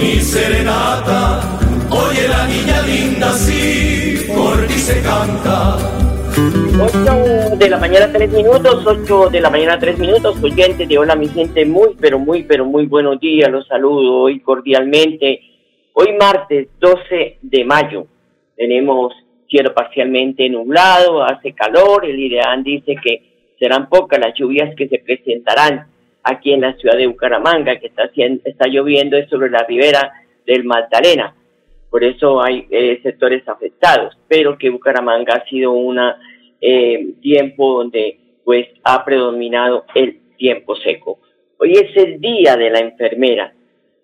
mi serenata. Oye la niña linda, sí, por ti se canta. 8 de la mañana, 3 minutos, 8 de la mañana, 3 minutos, oyentes de Hola mi gente, muy, pero muy, pero muy buenos días, los saludo hoy cordialmente. Hoy martes 12 de mayo, tenemos cielo parcialmente nublado, hace calor, el IDEAN dice que serán pocas las lluvias que se presentarán aquí en la ciudad de Bucaramanga, que está, haciendo, está lloviendo sobre la ribera del Magdalena, por eso hay eh, sectores afectados, pero que Bucaramanga ha sido un eh, tiempo donde pues ha predominado el tiempo seco. Hoy es el día de la enfermera,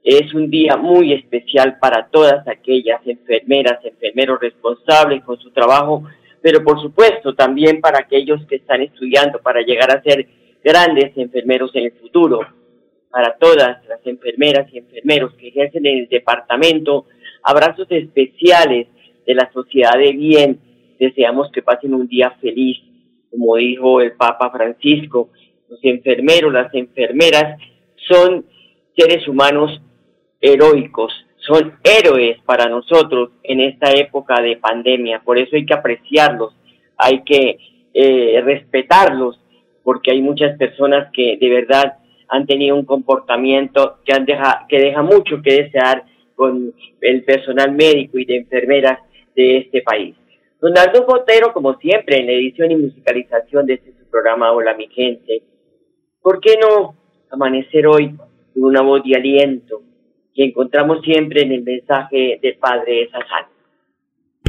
es un día muy especial para todas aquellas enfermeras, enfermeros responsables con su trabajo, pero por supuesto también para aquellos que están estudiando para llegar a ser grandes enfermeros en el futuro, para todas las enfermeras y enfermeros que ejercen en el departamento, abrazos especiales de la sociedad de bien, deseamos que pasen un día feliz, como dijo el Papa Francisco, los enfermeros, las enfermeras son seres humanos heroicos, son héroes para nosotros en esta época de pandemia, por eso hay que apreciarlos, hay que eh, respetarlos, porque hay muchas personas que de verdad han tenido un comportamiento que, han deja, que deja mucho que desear con el personal médico y de enfermeras de este país. Donaldo Botero, como siempre, en la edición y musicalización de este programa Hola mi gente, ¿por qué no amanecer hoy con una voz de aliento que encontramos siempre en el mensaje del Padre Sazán?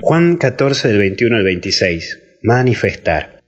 Juan 14 del 21 al 26. Manifestar.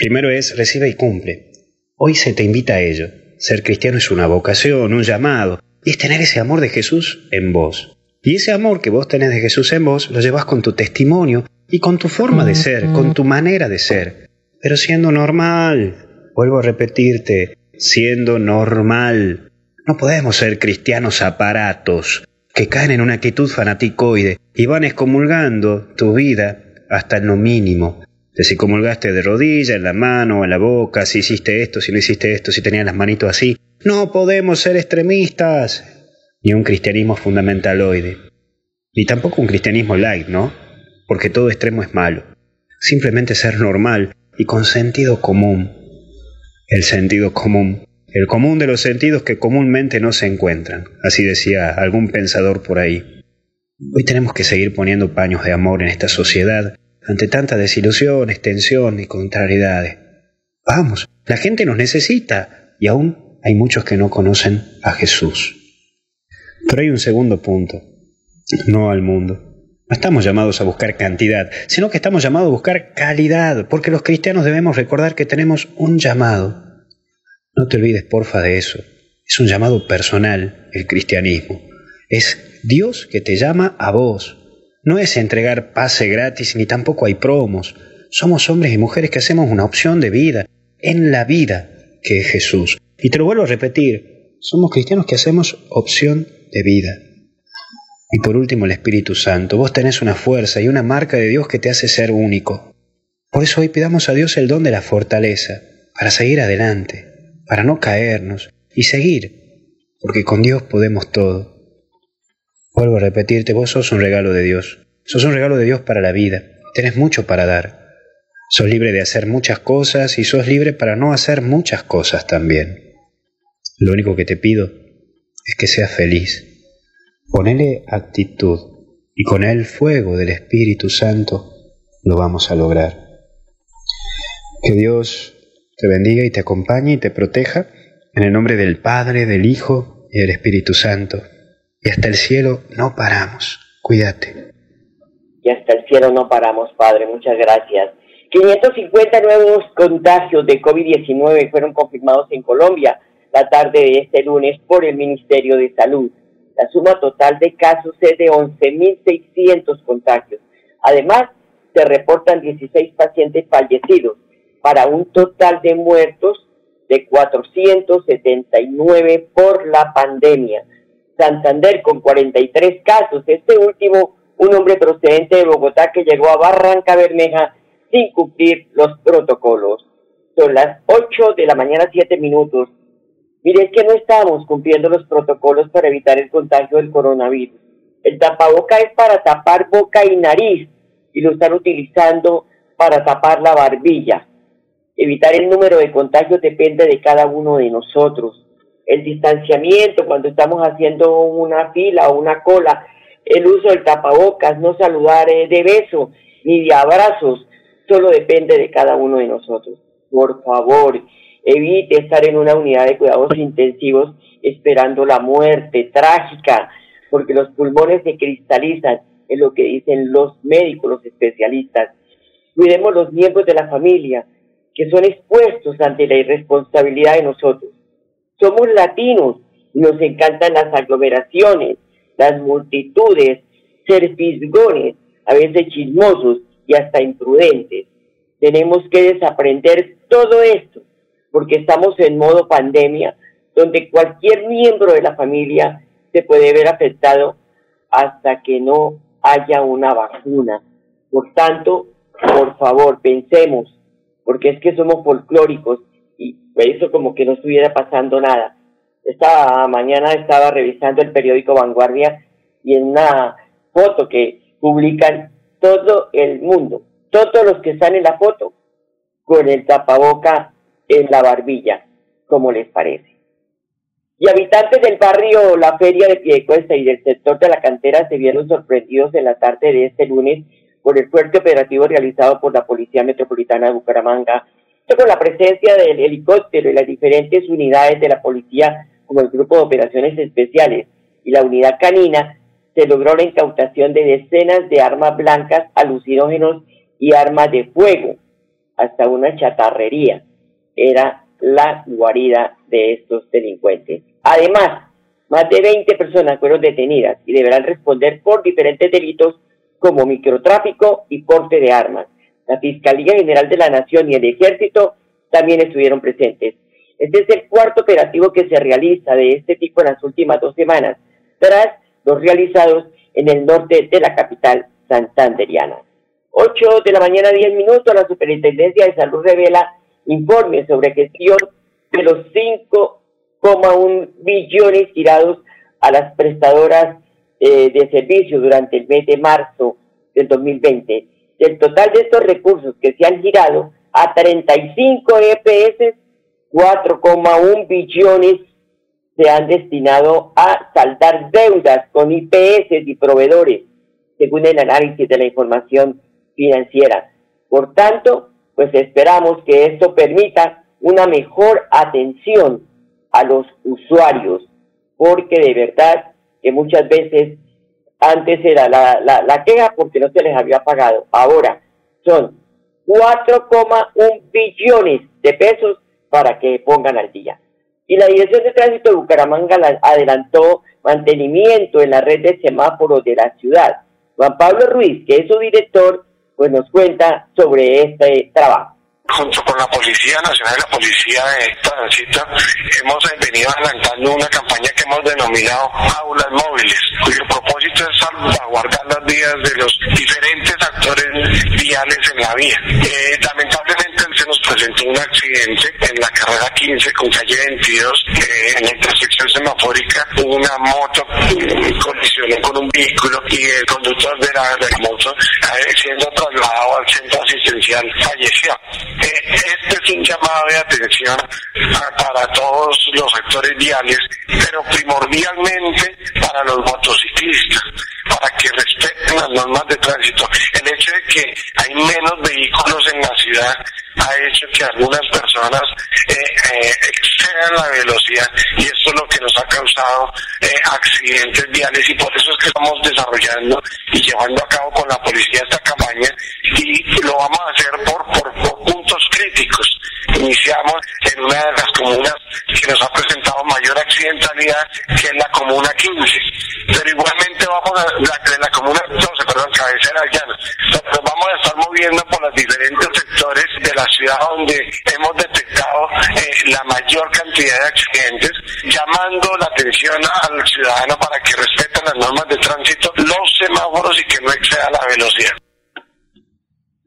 Primero es recibe y cumple. Hoy se te invita a ello. Ser cristiano es una vocación, un llamado, y es tener ese amor de Jesús en vos. Y ese amor que vos tenés de Jesús en vos lo llevas con tu testimonio y con tu forma de ser, con tu manera de ser, pero siendo normal. Vuelvo a repetirte, siendo normal. No podemos ser cristianos aparatos que caen en una actitud fanaticoide y van excomulgando tu vida hasta en lo mínimo. De si comulgaste de rodilla, en la mano, en la boca, si hiciste esto, si no hiciste esto, si tenías las manitos así. No podemos ser extremistas. Ni un cristianismo fundamentaloide. Ni tampoco un cristianismo light, ¿no? Porque todo extremo es malo. Simplemente ser normal y con sentido común. El sentido común. El común de los sentidos que comúnmente no se encuentran. Así decía algún pensador por ahí. Hoy tenemos que seguir poniendo paños de amor en esta sociedad ante tanta desilusión, extensión y contrariedades. Vamos, la gente nos necesita y aún hay muchos que no conocen a Jesús. Pero hay un segundo punto, no al mundo. No estamos llamados a buscar cantidad, sino que estamos llamados a buscar calidad, porque los cristianos debemos recordar que tenemos un llamado. No te olvides, porfa, de eso. Es un llamado personal, el cristianismo. Es Dios que te llama a vos, no es entregar pase gratis ni tampoco hay promos. Somos hombres y mujeres que hacemos una opción de vida, en la vida, que es Jesús. Y te lo vuelvo a repetir, somos cristianos que hacemos opción de vida. Y por último, el Espíritu Santo. Vos tenés una fuerza y una marca de Dios que te hace ser único. Por eso hoy pidamos a Dios el don de la fortaleza, para seguir adelante, para no caernos y seguir, porque con Dios podemos todo. Vuelvo a repetirte, vos sos un regalo de Dios, sos un regalo de Dios para la vida, tenés mucho para dar. Sos libre de hacer muchas cosas y sos libre para no hacer muchas cosas también. Lo único que te pido es que seas feliz. Ponele actitud y con el fuego del Espíritu Santo lo vamos a lograr. Que Dios te bendiga y te acompañe y te proteja en el nombre del Padre, del Hijo y del Espíritu Santo. Y hasta el cielo no paramos. Cuídate. Y hasta el cielo no paramos, Padre. Muchas gracias. 550 nuevos contagios de COVID-19 fueron confirmados en Colombia la tarde de este lunes por el Ministerio de Salud. La suma total de casos es de 11.600 contagios. Además, se reportan 16 pacientes fallecidos para un total de muertos de 479 por la pandemia. Santander con 43 casos. Este último, un hombre procedente de Bogotá que llegó a Barranca Bermeja sin cumplir los protocolos. Son las 8 de la mañana, 7 minutos. Mire, es que no estamos cumpliendo los protocolos para evitar el contagio del coronavirus. El tapaboca es para tapar boca y nariz y lo están utilizando para tapar la barbilla. Evitar el número de contagios depende de cada uno de nosotros. El distanciamiento cuando estamos haciendo una fila o una cola, el uso del tapabocas, no saludar eh, de beso ni de abrazos, solo depende de cada uno de nosotros. Por favor, evite estar en una unidad de cuidados intensivos esperando la muerte trágica, porque los pulmones se cristalizan, es lo que dicen los médicos, los especialistas. Cuidemos los miembros de la familia que son expuestos ante la irresponsabilidad de nosotros. Somos latinos nos encantan las aglomeraciones, las multitudes, ser fisgones, a veces chismosos, y hasta imprudentes. Tenemos que desaprender todo esto porque estamos en modo pandemia donde cualquier miembro de la familia se puede ver afectado hasta que no haya una vacuna. Por tanto, por favor, pensemos, porque es que somos folclóricos y eso como que no estuviera pasando nada. Esta mañana estaba revisando el periódico Vanguardia y en una foto que publican todo el mundo, todos los que están en la foto, con el tapaboca en la barbilla, como les parece. Y habitantes del barrio La Feria de Piedecuesta y del sector de la cantera se vieron sorprendidos en la tarde de este lunes por el fuerte operativo realizado por la Policía Metropolitana de Bucaramanga, con la presencia del helicóptero y las diferentes unidades de la policía, como el Grupo de Operaciones Especiales y la Unidad Canina, se logró la incautación de decenas de armas blancas, alucinógenos y armas de fuego, hasta una chatarrería. Era la guarida de estos delincuentes. Además, más de 20 personas fueron detenidas y deberán responder por diferentes delitos como microtráfico y porte de armas. La Fiscalía General de la Nación y el Ejército también estuvieron presentes. Este es el cuarto operativo que se realiza de este tipo en las últimas dos semanas, tras los realizados en el norte de la capital santanderiana. 8 de la mañana, 10 minutos, la Superintendencia de Salud revela informe sobre gestión de los 5,1 billones tirados a las prestadoras eh, de servicios durante el mes de marzo del 2020. Del total de estos recursos que se han girado a 35 EPS, 4,1 billones se han destinado a saldar deudas con IPS y proveedores, según el análisis de la información financiera. Por tanto, pues esperamos que esto permita una mejor atención a los usuarios, porque de verdad que muchas veces antes era la, la, la queja porque no se les había pagado, ahora son 4,1 billones de pesos para que pongan al día y la Dirección de Tránsito de Bucaramanga adelantó mantenimiento en la red de semáforos de la ciudad. Juan Pablo Ruiz, que es su director, pues nos cuenta sobre este trabajo. Junto con la Policía Nacional y la Policía de Tránsito, hemos venido adelantando una campaña que hemos denominado Aulas Móviles, cuyo propósito es salvaguardar las vías de los diferentes actores viales en la vía. Eh, lamentablemente se nos presentó un accidente en la carrera 15 con calle 22, eh, en la intersección semafórica, una moto colisionó con un vehículo y el conductor de la, de la moto, eh, siendo trasladado al centro asistencial, falleció. este es un llamado de atención para todos los sectores viales, pero primordialmente para los motociclistas, para que respeten las normas de tránsito. El hecho de que hay menos vehículos en la ciudad ha hecho que algunas personas eh, eh, excedan la velocidad y esto es lo que nos ha causado eh, accidentes viales y por eso es que estamos desarrollando y llevando a cabo con la policía esta campaña y lo vamos a hacer por, por, por puntos críticos. Iniciamos en una de las comunas que nos ha presentado mayor accidentalidad, que es la comuna 15. Pero igualmente vamos a, la, la comuna 12, perdón, cabecera llana. Nos vamos a estar moviendo por los diferentes la ciudad donde hemos detectado eh, la mayor cantidad de accidentes, llamando la atención al ciudadano para que respeten las normas de tránsito, los semáforos y que no exceda la velocidad.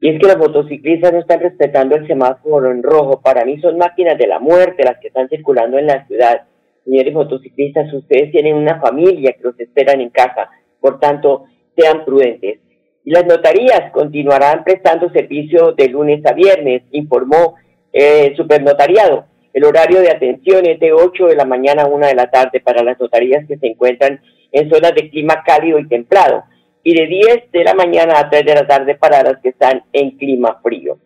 Y es que los motociclistas no están respetando el semáforo en rojo. Para mí son máquinas de la muerte las que están circulando en la ciudad. Señores motociclistas, ustedes tienen una familia que los esperan en casa. Por tanto, sean prudentes. Y las notarías continuarán prestando servicio de lunes a viernes, informó eh, el Supernotariado. El horario de atención es de 8 de la mañana a 1 de la tarde para las notarías que se encuentran en zonas de clima cálido y templado y de 10 de la mañana a 3 de la tarde para las que están en clima frío.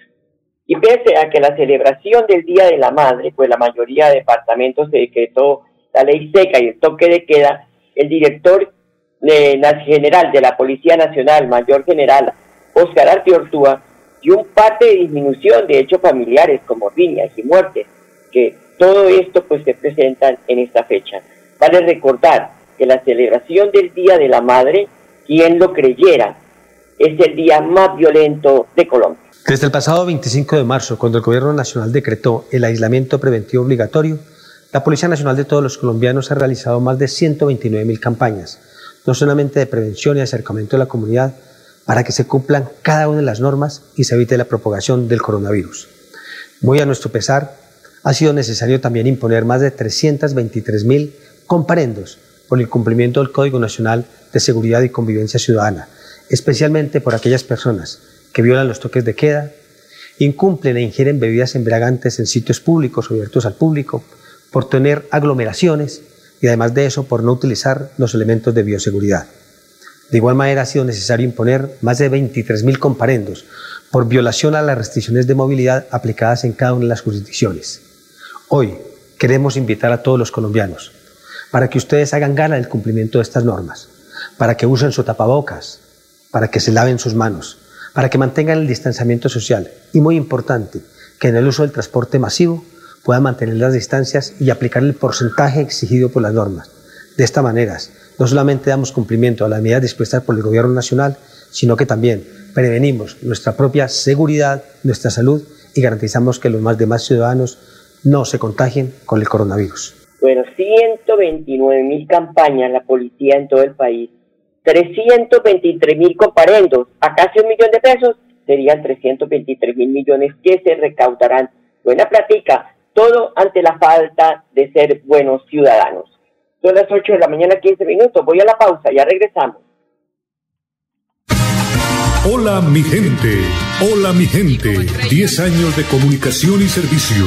Y pese a que la celebración del Día de la Madre, pues la mayoría de departamentos se decretó la ley seca y el toque de queda, el director general de la Policía Nacional, mayor general Oscar Artiortúa, dio un parte de disminución de hechos familiares como riñas y muertes, que todo esto pues se presentan en esta fecha. Vale recordar que la celebración del Día de la Madre quien lo creyera, es el día más violento de Colombia. Desde el pasado 25 de marzo, cuando el Gobierno Nacional decretó el aislamiento preventivo obligatorio, la Policía Nacional de todos los colombianos ha realizado más de 129 mil campañas, no solamente de prevención y acercamiento a la comunidad, para que se cumplan cada una de las normas y se evite la propagación del coronavirus. Muy a nuestro pesar, ha sido necesario también imponer más de 323 mil comparendos por el cumplimiento del Código Nacional de Seguridad y Convivencia Ciudadana, especialmente por aquellas personas que violan los toques de queda, incumplen e ingieren bebidas embriagantes en sitios públicos o abiertos al público, por tener aglomeraciones y además de eso por no utilizar los elementos de bioseguridad. De igual manera ha sido necesario imponer más de 23.000 comparendos por violación a las restricciones de movilidad aplicadas en cada una de las jurisdicciones. Hoy queremos invitar a todos los colombianos para que ustedes hagan gala del cumplimiento de estas normas para que usen su tapabocas, para que se laven sus manos, para que mantengan el distanciamiento social y, muy importante, que en el uso del transporte masivo puedan mantener las distancias y aplicar el porcentaje exigido por las normas. De esta manera, no solamente damos cumplimiento a las medidas dispuestas por el Gobierno Nacional, sino que también prevenimos nuestra propia seguridad, nuestra salud y garantizamos que los más demás ciudadanos no se contagien con el coronavirus. Bueno, 129 mil campañas la policía en todo el país 323 mil comparendos a casi un millón de pesos, serían 323 mil millones que se recaudarán. Buena plática, todo ante la falta de ser buenos ciudadanos. Son las 8 de la mañana, 15 minutos. Voy a la pausa, ya regresamos. Hola mi gente, hola mi gente. 10 años de comunicación y servicio.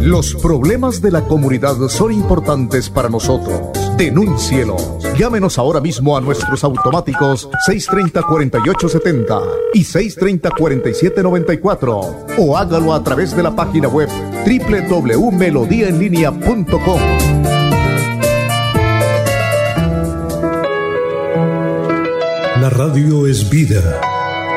Los problemas de la comunidad son importantes para nosotros. Denúncielo. Llámenos ahora mismo a nuestros automáticos 630-4870 y 630-4794 o hágalo a través de la página web www.melodiaenlinea.com. La radio es vida.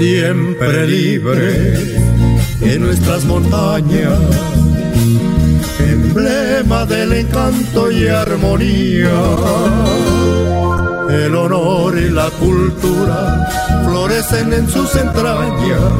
Siempre libre en nuestras montañas, emblema del encanto y armonía. El honor y la cultura florecen en sus entrañas.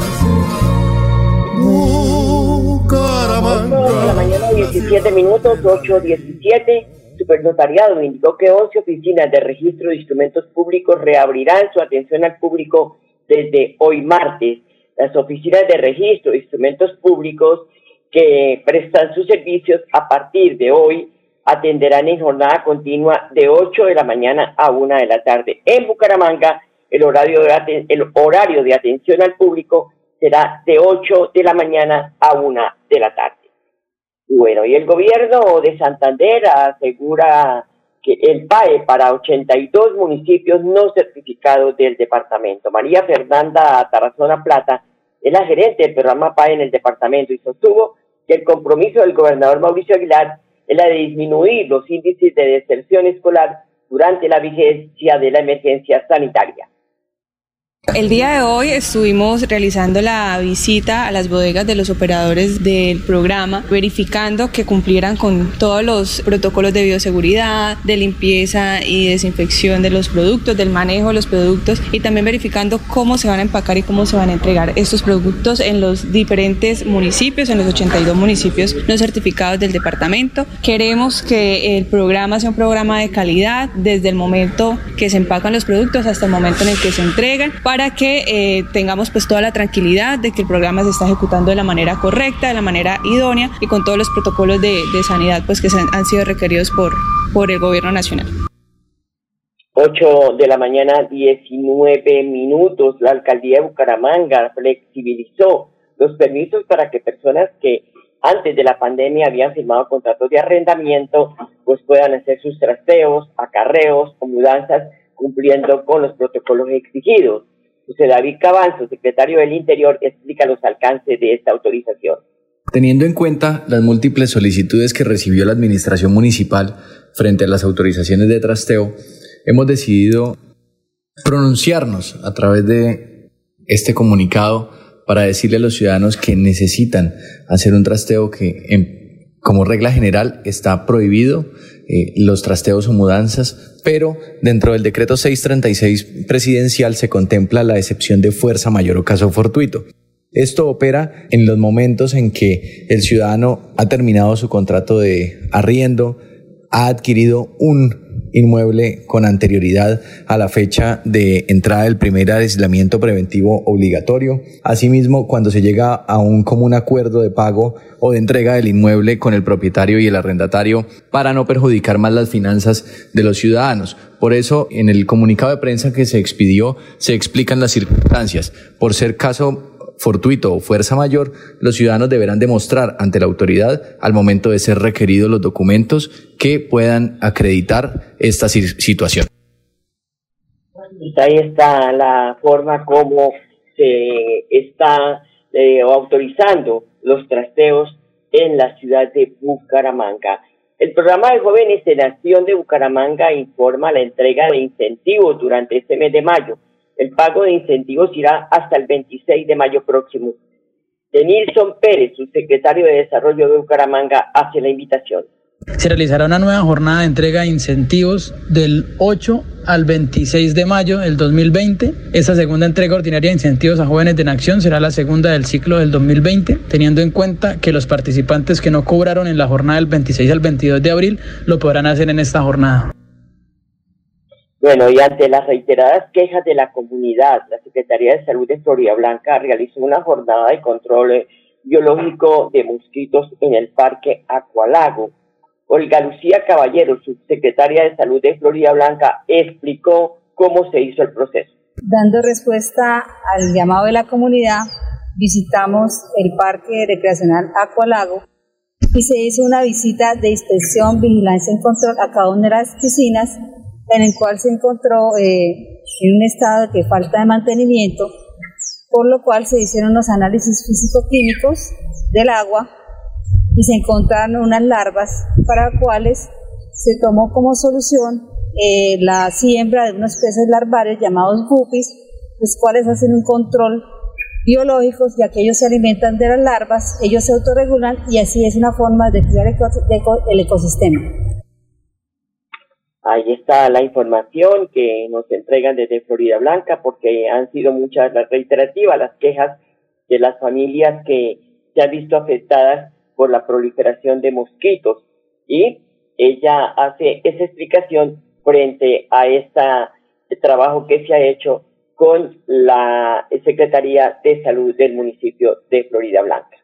Bucaramanga. la mañana 17 minutos, 8.17. Supernotariado indicó que 11 oficinas de registro de instrumentos públicos reabrirán su atención al público desde hoy martes. Las oficinas de registro de instrumentos públicos que prestan sus servicios a partir de hoy atenderán en jornada continua de 8 de la mañana a 1 de la tarde. En Bucaramanga, el horario de, el horario de atención al público será de 8 de la mañana a 1 de la tarde. Bueno, y el gobierno de Santander asegura que el PAE para 82 municipios no certificados del departamento. María Fernanda Tarazona Plata es la gerente del programa PAE en el departamento y sostuvo que el compromiso del gobernador Mauricio Aguilar es la de disminuir los índices de deserción escolar durante la vigencia de la emergencia sanitaria. El día de hoy estuvimos realizando la visita a las bodegas de los operadores del programa, verificando que cumplieran con todos los protocolos de bioseguridad, de limpieza y desinfección de los productos, del manejo de los productos y también verificando cómo se van a empacar y cómo se van a entregar estos productos en los diferentes municipios, en los 82 municipios no certificados del departamento. Queremos que el programa sea un programa de calidad desde el momento que se empacan los productos hasta el momento en el que se entregan para que eh, tengamos pues toda la tranquilidad de que el programa se está ejecutando de la manera correcta, de la manera idónea y con todos los protocolos de, sanidad pues que han sido requeridos por, por el gobierno nacional. 8 de la mañana, 19 minutos. La alcaldía de Bucaramanga flexibilizó los permisos para que personas que antes de la pandemia habían firmado contratos de arrendamiento, pues puedan hacer sus trasteos, acarreos o mudanzas cumpliendo con los protocolos exigidos. José David Cabanzo, secretario del Interior, explica los alcances de esta autorización. Teniendo en cuenta las múltiples solicitudes que recibió la Administración Municipal frente a las autorizaciones de trasteo, hemos decidido pronunciarnos a través de este comunicado para decirle a los ciudadanos que necesitan hacer un trasteo que en, como regla general está prohibido eh, los trasteos o mudanzas, pero dentro del decreto 636 presidencial se contempla la excepción de fuerza mayor o caso fortuito. Esto opera en los momentos en que el ciudadano ha terminado su contrato de arriendo, ha adquirido un inmueble con anterioridad a la fecha de entrada del primer aislamiento preventivo obligatorio. Asimismo, cuando se llega a un común acuerdo de pago o de entrega del inmueble con el propietario y el arrendatario para no perjudicar más las finanzas de los ciudadanos. Por eso, en el comunicado de prensa que se expidió, se explican las circunstancias. Por ser caso fortuito o fuerza mayor, los ciudadanos deberán demostrar ante la autoridad al momento de ser requeridos los documentos que puedan acreditar esta situación. Ahí está la forma como se está eh, autorizando los trasteos en la ciudad de Bucaramanga. El programa de jóvenes de Nación de Bucaramanga informa la entrega de incentivos durante este mes de mayo el pago de incentivos irá hasta el 26 de mayo próximo. Denilson Pérez, su secretario de Desarrollo de Bucaramanga, hace la invitación. Se realizará una nueva jornada de entrega de incentivos del 8 al 26 de mayo del 2020. Esta segunda entrega ordinaria de incentivos a jóvenes en acción será la segunda del ciclo del 2020, teniendo en cuenta que los participantes que no cobraron en la jornada del 26 al 22 de abril lo podrán hacer en esta jornada. Bueno, y ante las reiteradas quejas de la comunidad, la Secretaría de Salud de Florida Blanca realizó una jornada de control biológico de mosquitos en el Parque Acualago. Olga Lucía Caballero, subsecretaria de Salud de Florida Blanca, explicó cómo se hizo el proceso. Dando respuesta al llamado de la comunidad, visitamos el Parque Recreacional Acualago y se hizo una visita de inspección, vigilancia y control a cada una de las piscinas en el cual se encontró eh, en un estado de falta de mantenimiento, por lo cual se hicieron los análisis físico-químicos del agua y se encontraron unas larvas para las cuales se tomó como solución eh, la siembra de unos peces larvarios llamados guppies, los cuales hacen un control biológico, ya que ellos se alimentan de las larvas, ellos se autorregulan y así es una forma de cuidar el ecosistema. Ahí está la información que nos entregan desde Florida Blanca, porque han sido muchas las reiterativas, las quejas de las familias que se han visto afectadas por la proliferación de mosquitos. Y ella hace esa explicación frente a este trabajo que se ha hecho con la Secretaría de Salud del municipio de Florida Blanca.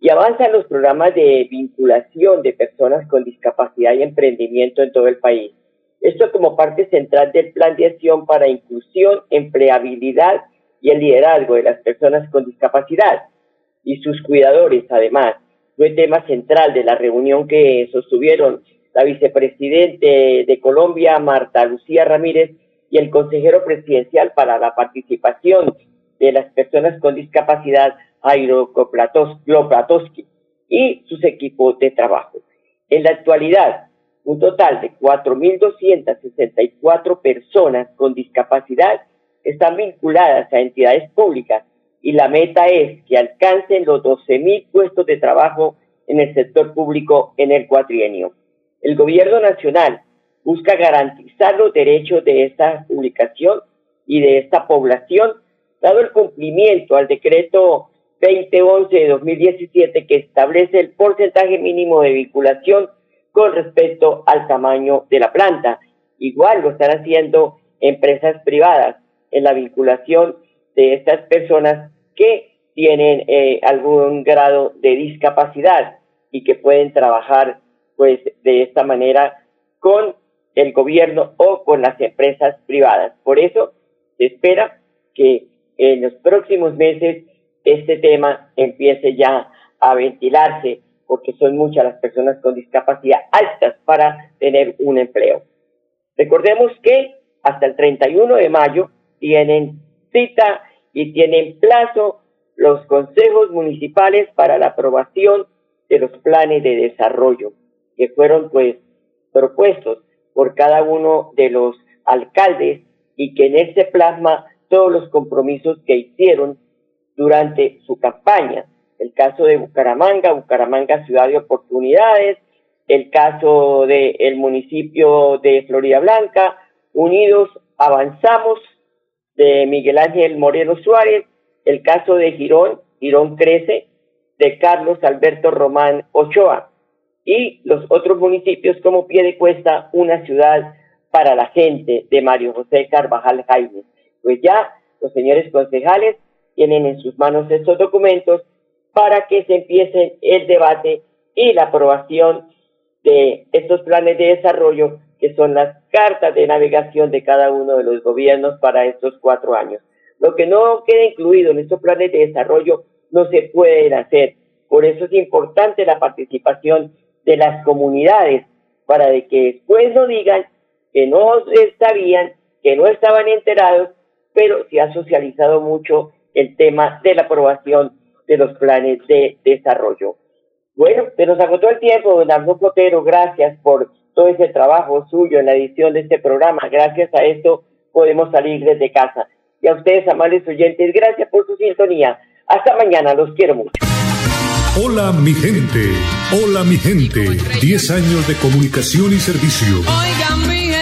Y avanzan los programas de vinculación de personas con discapacidad y emprendimiento en todo el país. Esto como parte central del plan de acción para inclusión, empleabilidad y el liderazgo de las personas con discapacidad y sus cuidadores, además. Fue tema central de la reunión que sostuvieron la vicepresidente de Colombia, Marta Lucía Ramírez, y el consejero presidencial para la participación de las personas con discapacidad, Jairo Kloplatowski, y sus equipos de trabajo. En la actualidad, un total de 4.264 personas con discapacidad están vinculadas a entidades públicas y la meta es que alcancen los 12.000 puestos de trabajo en el sector público en el cuatrienio. El gobierno nacional busca garantizar los derechos de esta publicación y de esta población, dado el cumplimiento al decreto 2011 de 2017 que establece el porcentaje mínimo de vinculación con respecto al tamaño de la planta. Igual lo están haciendo empresas privadas en la vinculación de estas personas que tienen eh, algún grado de discapacidad y que pueden trabajar pues de esta manera con el gobierno o con las empresas privadas. Por eso se espera que en los próximos meses este tema empiece ya a ventilarse porque son muchas las personas con discapacidad altas para tener un empleo. Recordemos que hasta el 31 de mayo tienen cita y tienen plazo los consejos municipales para la aprobación de los planes de desarrollo que fueron pues propuestos por cada uno de los alcaldes y que en él se plasma todos los compromisos que hicieron durante su campaña. El caso de Bucaramanga, Bucaramanga Ciudad de Oportunidades, el caso del municipio de Florida Blanca, Unidos Avanzamos, de Miguel Ángel Moreno Suárez, el caso de Girón, Girón Crece, de Carlos Alberto Román Ochoa, y los otros municipios como Piedecuesta, una ciudad para la gente de Mario José Carvajal Jaime. Pues ya los señores concejales tienen en sus manos estos documentos para que se empiece el debate y la aprobación de estos planes de desarrollo que son las cartas de navegación de cada uno de los gobiernos para estos cuatro años. Lo que no queda incluido en estos planes de desarrollo no se puede hacer. Por eso es importante la participación de las comunidades para de que después no digan que no sabían, que no estaban enterados, pero se ha socializado mucho el tema de la aprobación de los planes de desarrollo. Bueno, se nos agotó el tiempo, don Arno Cotero, gracias por todo ese trabajo suyo en la edición de este programa. Gracias a esto podemos salir desde casa. Y a ustedes, amables oyentes, gracias por su sintonía. Hasta mañana, los quiero mucho. Hola mi gente, hola mi gente. 10 años de comunicación y servicio.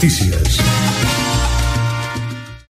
Noticias.